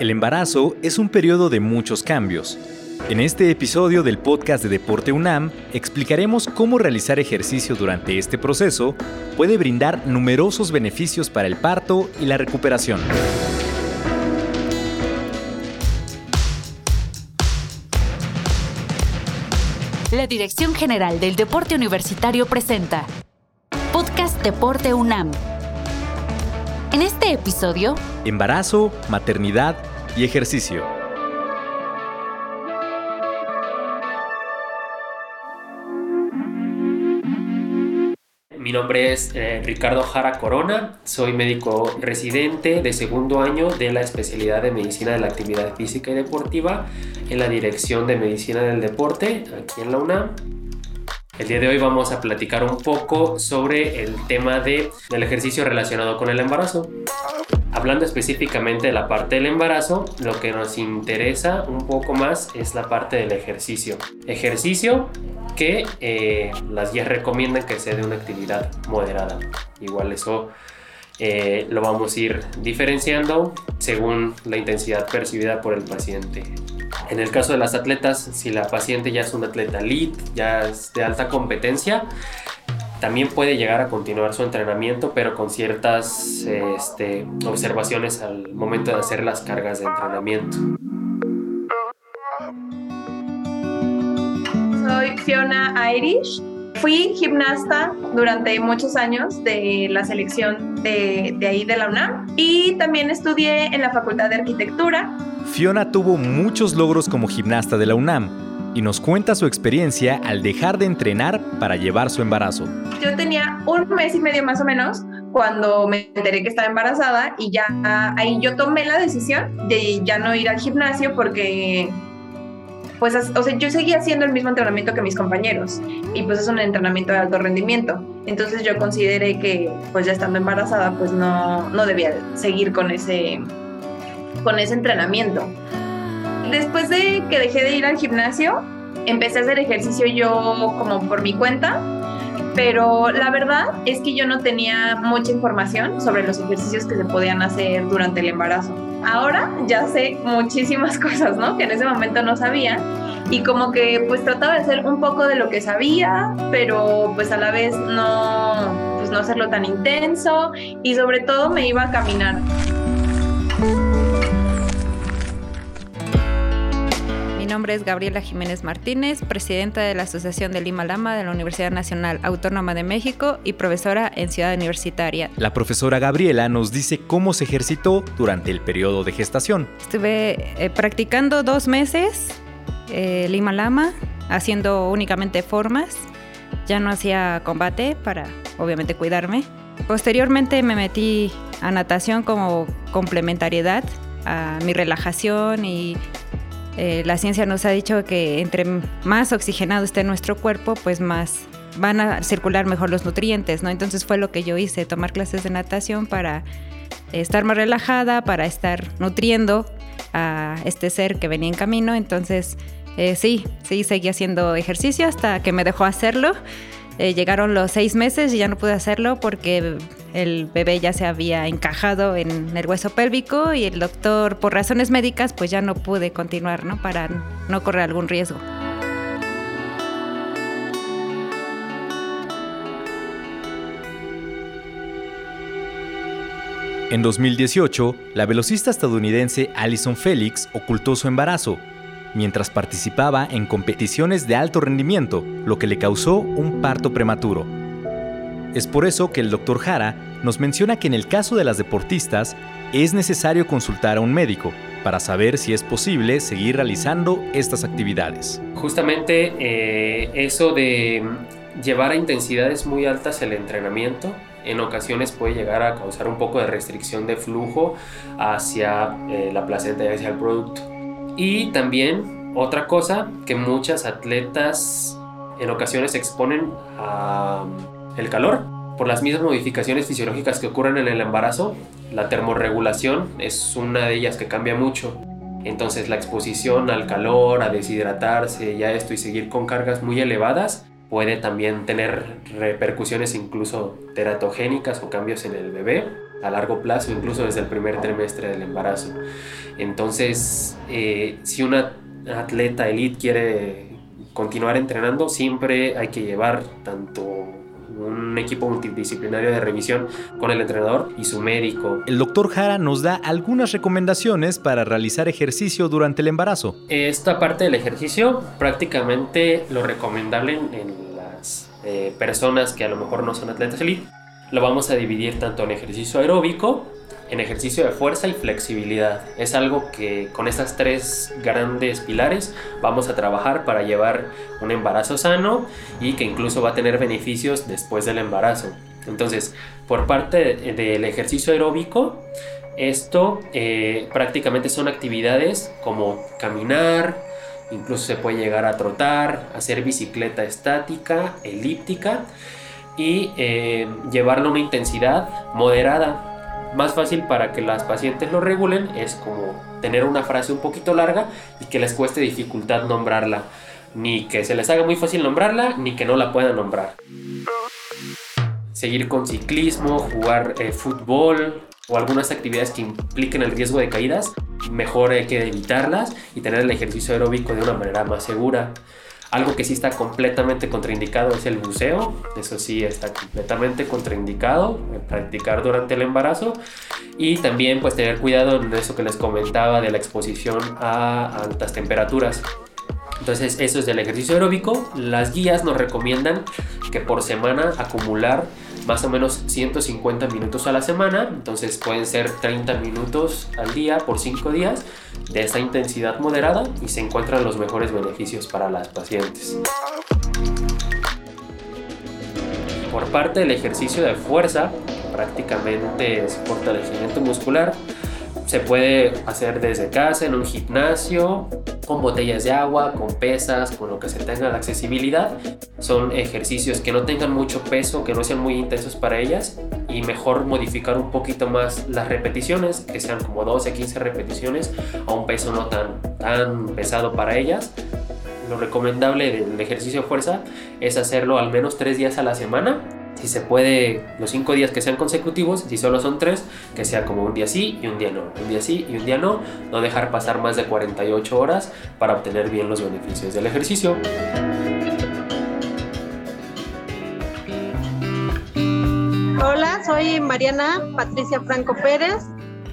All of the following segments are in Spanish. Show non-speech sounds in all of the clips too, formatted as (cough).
El embarazo es un periodo de muchos cambios. En este episodio del podcast de Deporte UNAM explicaremos cómo realizar ejercicio durante este proceso puede brindar numerosos beneficios para el parto y la recuperación. La Dirección General del Deporte Universitario presenta Podcast Deporte UNAM. En este episodio, Embarazo, maternidad y ejercicio. Mi nombre es eh, Ricardo Jara Corona, soy médico residente de segundo año de la especialidad de Medicina de la Actividad Física y Deportiva en la Dirección de Medicina del Deporte aquí en la UNAM. El día de hoy vamos a platicar un poco sobre el tema de, del ejercicio relacionado con el embarazo. Hablando específicamente de la parte del embarazo, lo que nos interesa un poco más es la parte del ejercicio. Ejercicio que eh, las guías recomiendan que sea de una actividad moderada. Igual eso eh, lo vamos a ir diferenciando según la intensidad percibida por el paciente. En el caso de las atletas, si la paciente ya es un atleta elite, ya es de alta competencia, también puede llegar a continuar su entrenamiento, pero con ciertas este, observaciones al momento de hacer las cargas de entrenamiento. Soy Fiona Irish. Fui gimnasta durante muchos años de la selección de, de ahí de la UNAM y también estudié en la Facultad de Arquitectura. Fiona tuvo muchos logros como gimnasta de la UNAM y nos cuenta su experiencia al dejar de entrenar para llevar su embarazo. Yo tenía un mes y medio más o menos cuando me enteré que estaba embarazada y ya ahí yo tomé la decisión de ya no ir al gimnasio porque pues o sea, yo seguía haciendo el mismo entrenamiento que mis compañeros y pues es un entrenamiento de alto rendimiento. Entonces yo consideré que pues ya estando embarazada pues no, no debía seguir con ese, con ese entrenamiento. Después de que dejé de ir al gimnasio, empecé a hacer ejercicio yo como por mi cuenta, pero la verdad es que yo no tenía mucha información sobre los ejercicios que se podían hacer durante el embarazo. Ahora ya sé muchísimas (laughs) cosas, ¿no? Que en ese momento no sabía y como que pues trataba de hacer un poco de lo que sabía, pero pues a la vez no pues no hacerlo tan intenso y sobre todo me iba a caminar. Mi nombre es Gabriela Jiménez Martínez, presidenta de la Asociación de Lima Lama de la Universidad Nacional Autónoma de México y profesora en Ciudad Universitaria. La profesora Gabriela nos dice cómo se ejercitó durante el periodo de gestación. Estuve eh, practicando dos meses eh, Lima Lama, haciendo únicamente formas. Ya no hacía combate para, obviamente, cuidarme. Posteriormente me metí a natación como complementariedad a mi relajación y eh, la ciencia nos ha dicho que entre más oxigenado esté nuestro cuerpo, pues más van a circular mejor los nutrientes, ¿no? Entonces fue lo que yo hice, tomar clases de natación para estar más relajada, para estar nutriendo a este ser que venía en camino. Entonces, eh, sí, sí, seguí haciendo ejercicio hasta que me dejó hacerlo. Eh, llegaron los seis meses y ya no pude hacerlo porque el bebé ya se había encajado en el hueso pélvico y el doctor, por razones médicas, pues ya no pude continuar, ¿no? Para no correr algún riesgo. En 2018, la velocista estadounidense Alison Felix ocultó su embarazo mientras participaba en competiciones de alto rendimiento, lo que le causó un parto prematuro. Es por eso que el Dr. Jara nos menciona que en el caso de las deportistas es necesario consultar a un médico para saber si es posible seguir realizando estas actividades. Justamente eh, eso de llevar a intensidades muy altas el entrenamiento en ocasiones puede llegar a causar un poco de restricción de flujo hacia eh, la placenta y hacia el producto. Y también otra cosa que muchas atletas en ocasiones exponen a el calor. Por las mismas modificaciones fisiológicas que ocurren en el embarazo, la termorregulación es una de ellas que cambia mucho. Entonces la exposición al calor, a deshidratarse, ya esto y seguir con cargas muy elevadas puede también tener repercusiones incluso teratogénicas o cambios en el bebé a largo plazo, incluso desde el primer trimestre del embarazo. Entonces, eh, si una atleta elite quiere continuar entrenando, siempre hay que llevar tanto un equipo multidisciplinario de revisión con el entrenador y su médico. El doctor Jara nos da algunas recomendaciones para realizar ejercicio durante el embarazo. Esta parte del ejercicio, prácticamente lo recomendable en eh, personas que a lo mejor no son atletas elite, lo vamos a dividir tanto en ejercicio aeróbico, en ejercicio de fuerza y flexibilidad. Es algo que con estas tres grandes pilares vamos a trabajar para llevar un embarazo sano y que incluso va a tener beneficios después del embarazo. Entonces, por parte del ejercicio aeróbico, esto eh, prácticamente son actividades como caminar, incluso se puede llegar a trotar, hacer bicicleta estática, elíptica y eh, llevarlo a una intensidad moderada más fácil para que las pacientes lo regulen es como tener una frase un poquito larga y que les cueste dificultad nombrarla. Ni que se les haga muy fácil nombrarla, ni que no la puedan nombrar. Seguir con ciclismo, jugar eh, fútbol o algunas actividades que impliquen el riesgo de caídas, mejor hay que evitarlas y tener el ejercicio aeróbico de una manera más segura. Algo que sí está completamente contraindicado es el buceo. Eso sí está completamente contraindicado eh, practicar durante el embarazo. Y también pues tener cuidado en eso que les comentaba de la exposición a altas temperaturas. Entonces eso es del ejercicio aeróbico. Las guías nos recomiendan que por semana acumular más o menos 150 minutos a la semana, entonces pueden ser 30 minutos al día por 5 días de esta intensidad moderada y se encuentran los mejores beneficios para las pacientes. Por parte del ejercicio de fuerza, prácticamente es fortalecimiento muscular, se puede hacer desde casa, en un gimnasio, con botellas de agua, con pesas, con lo que se tenga la accesibilidad. Son ejercicios que no tengan mucho peso, que no sean muy intensos para ellas y mejor modificar un poquito más las repeticiones, que sean como 12, 15 repeticiones a un peso no tan, tan pesado para ellas. Lo recomendable del ejercicio de fuerza es hacerlo al menos 3 días a la semana si se puede los cinco días que sean consecutivos, si solo son tres, que sea como un día sí y un día no, un día sí y un día no, no dejar pasar más de 48 horas para obtener bien los beneficios del ejercicio. Hola, soy Mariana Patricia Franco Pérez.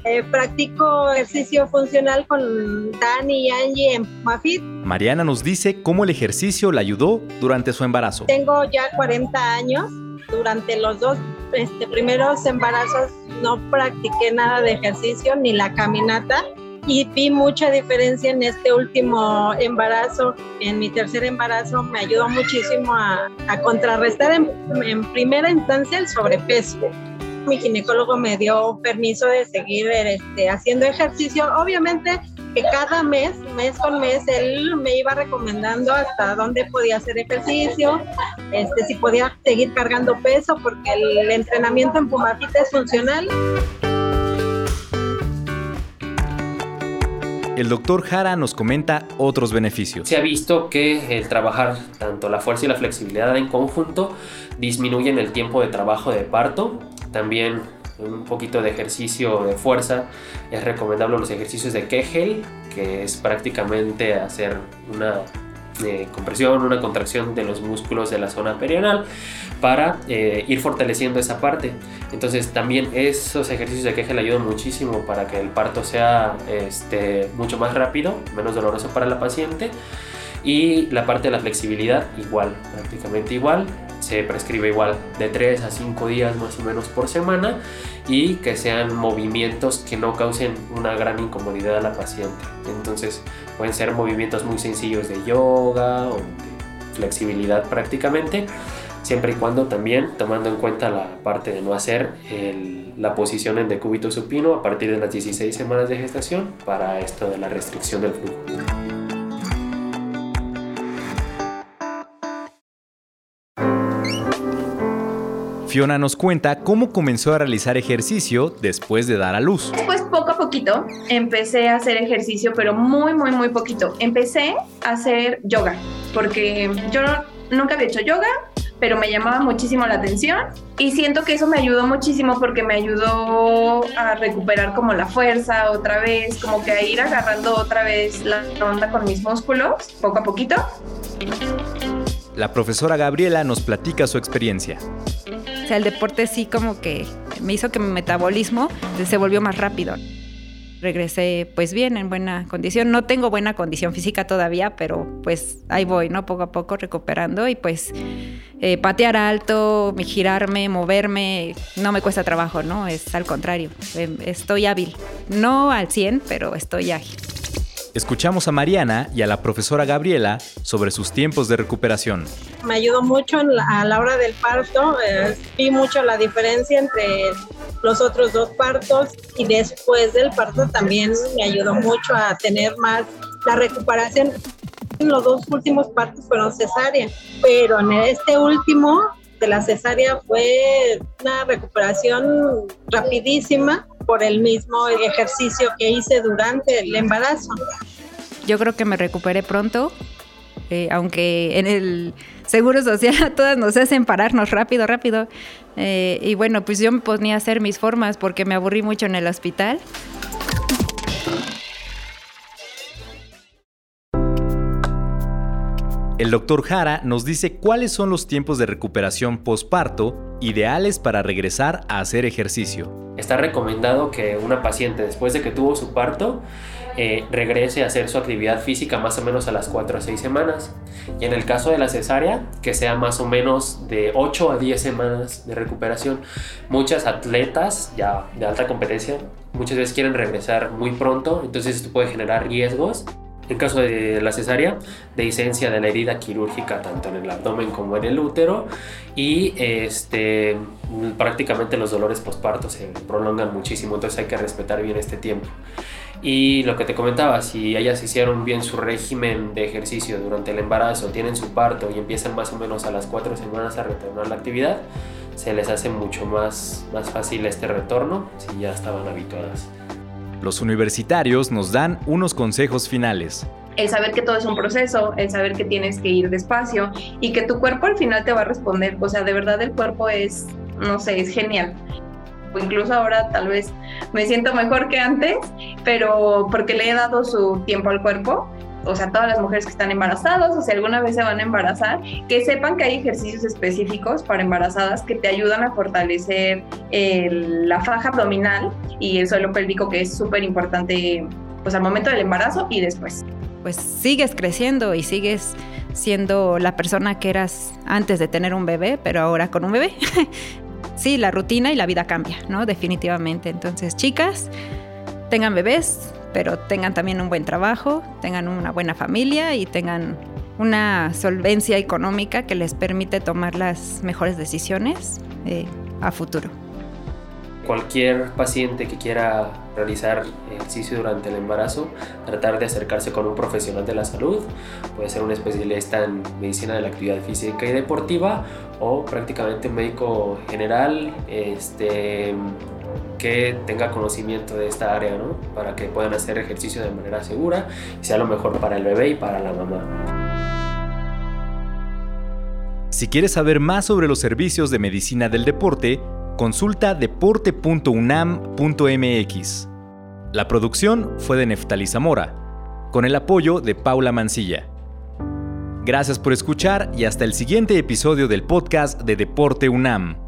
Eh, practico ejercicio funcional con Dani y Angie en Mafit. Mariana nos dice cómo el ejercicio la ayudó durante su embarazo. Tengo ya 40 años durante los dos este, primeros embarazos no practiqué nada de ejercicio ni la caminata y vi mucha diferencia en este último embarazo. En mi tercer embarazo me ayudó muchísimo a, contrarrestar en, en, primera instancia el sobrepeso. Mi ginecólogo me dio permiso de seguir este, haciendo ejercicio. Obviamente que cada mes, mes con mes, él me iba recomendando hasta dónde podía hacer ejercicio, este, si podía seguir cargando peso, porque el entrenamiento en Pumafita es funcional. El doctor Jara nos comenta otros beneficios. Se ha visto que el trabajar tanto la fuerza y la flexibilidad en conjunto disminuyen el tiempo de trabajo de parto. También un poquito de ejercicio de fuerza, es recomendable los ejercicios de Kegel, que es prácticamente hacer una eh, compresión, una contracción de los músculos de la zona perianal para eh, ir fortaleciendo esa parte. Entonces también esos ejercicios de Kegel ayudan muchísimo para que el parto sea este, mucho más rápido, menos doloroso para la paciente. Y la parte de la flexibilidad igual, prácticamente igual se prescribe igual de 3 a 5 días más o menos por semana y que sean movimientos que no causen una gran incomodidad a la paciente. Entonces pueden ser movimientos muy sencillos de yoga o de flexibilidad prácticamente, siempre y cuando también tomando en cuenta la parte de no hacer la posición en decúbito supino a partir de las 16 semanas de gestación para esto de la restricción del flujo. Fiona nos cuenta cómo comenzó a realizar ejercicio después de dar a luz. Pues poco a poquito empecé a hacer ejercicio, pero muy, muy, muy poquito. Empecé a hacer yoga, porque yo nunca había hecho yoga, pero me llamaba muchísimo la atención y siento que eso me ayudó muchísimo porque me ayudó a recuperar como la fuerza otra vez, como que a ir agarrando otra vez la onda con mis músculos, poco a poquito. La profesora Gabriela nos platica su experiencia. Sea, el deporte sí como que me hizo que mi metabolismo se volvió más rápido regresé pues bien, en buena condición. No tengo buena condición física todavía, pero pues ahí voy, ¿no? Poco a poco recuperando y pues eh, patear alto, girarme, moverme, no me cuesta trabajo, ¿no? Es al contrario, em, estoy hábil. No al 100, pero estoy ágil. Escuchamos a Mariana y a la profesora Gabriela sobre sus tiempos de recuperación. Me ayudó mucho a la hora del parto, eh, vi mucho la diferencia entre los otros dos partos y después del parto también me ayudó mucho a tener más la recuperación. Los dos últimos partos fueron cesárea, pero en este último de la cesárea fue una recuperación rapidísima por el mismo ejercicio que hice durante el embarazo. Yo creo que me recuperé pronto, eh, aunque en el Seguro Social (laughs) a todas nos hacen pararnos rápido, rápido. Eh, y bueno, pues yo me ponía a hacer mis formas porque me aburrí mucho en el hospital. El doctor Jara nos dice cuáles son los tiempos de recuperación postparto ideales para regresar a hacer ejercicio. Está recomendado que una paciente después de que tuvo su parto eh, regrese a hacer su actividad física más o menos a las 4 a 6 semanas. Y en el caso de la cesárea, que sea más o menos de 8 a 10 semanas de recuperación. Muchas atletas ya de alta competencia muchas veces quieren regresar muy pronto, entonces esto puede generar riesgos en caso de la cesárea, de licencia de la herida quirúrgica tanto en el abdomen como en el útero y este, prácticamente los dolores postparto se prolongan muchísimo, entonces hay que respetar bien este tiempo. Y lo que te comentaba, si ellas hicieron bien su régimen de ejercicio durante el embarazo, tienen su parto y empiezan más o menos a las cuatro semanas a retornar la actividad, se les hace mucho más, más fácil este retorno si ya estaban habituadas. Los universitarios nos dan unos consejos finales. El saber que todo es un proceso, el saber que tienes que ir despacio y que tu cuerpo al final te va a responder. O sea, de verdad el cuerpo es, no sé, es genial. Incluso ahora tal vez me siento mejor que antes, pero porque le he dado su tiempo al cuerpo o sea, todas las mujeres que están embarazadas o si alguna vez se van a embarazar, que sepan que hay ejercicios específicos para embarazadas que te ayudan a fortalecer la faja abdominal y el suelo pélvico que es súper importante pues al momento del embarazo y después. Pues sigues creciendo y sigues siendo la persona que eras antes de tener un bebé, pero ahora con un bebé. (laughs) sí, la rutina y la vida cambia, ¿no? Definitivamente. Entonces, chicas, tengan bebés, pero tengan también un buen trabajo, tengan una buena familia y tengan una solvencia económica que les permite tomar las mejores decisiones eh, a futuro. Cualquier paciente que quiera realizar ejercicio durante el embarazo, tratar de acercarse con un profesional de la salud, puede ser un especialista en medicina de la actividad física y deportiva o prácticamente un médico general, este, que tenga conocimiento de esta área, ¿no? Para que puedan hacer ejercicio de manera segura y sea lo mejor para el bebé y para la mamá. Si quieres saber más sobre los servicios de medicina del deporte, consulta deporte.unam.mx. La producción fue de Neftali Zamora, con el apoyo de Paula Mancilla. Gracias por escuchar y hasta el siguiente episodio del podcast de Deporte UNAM.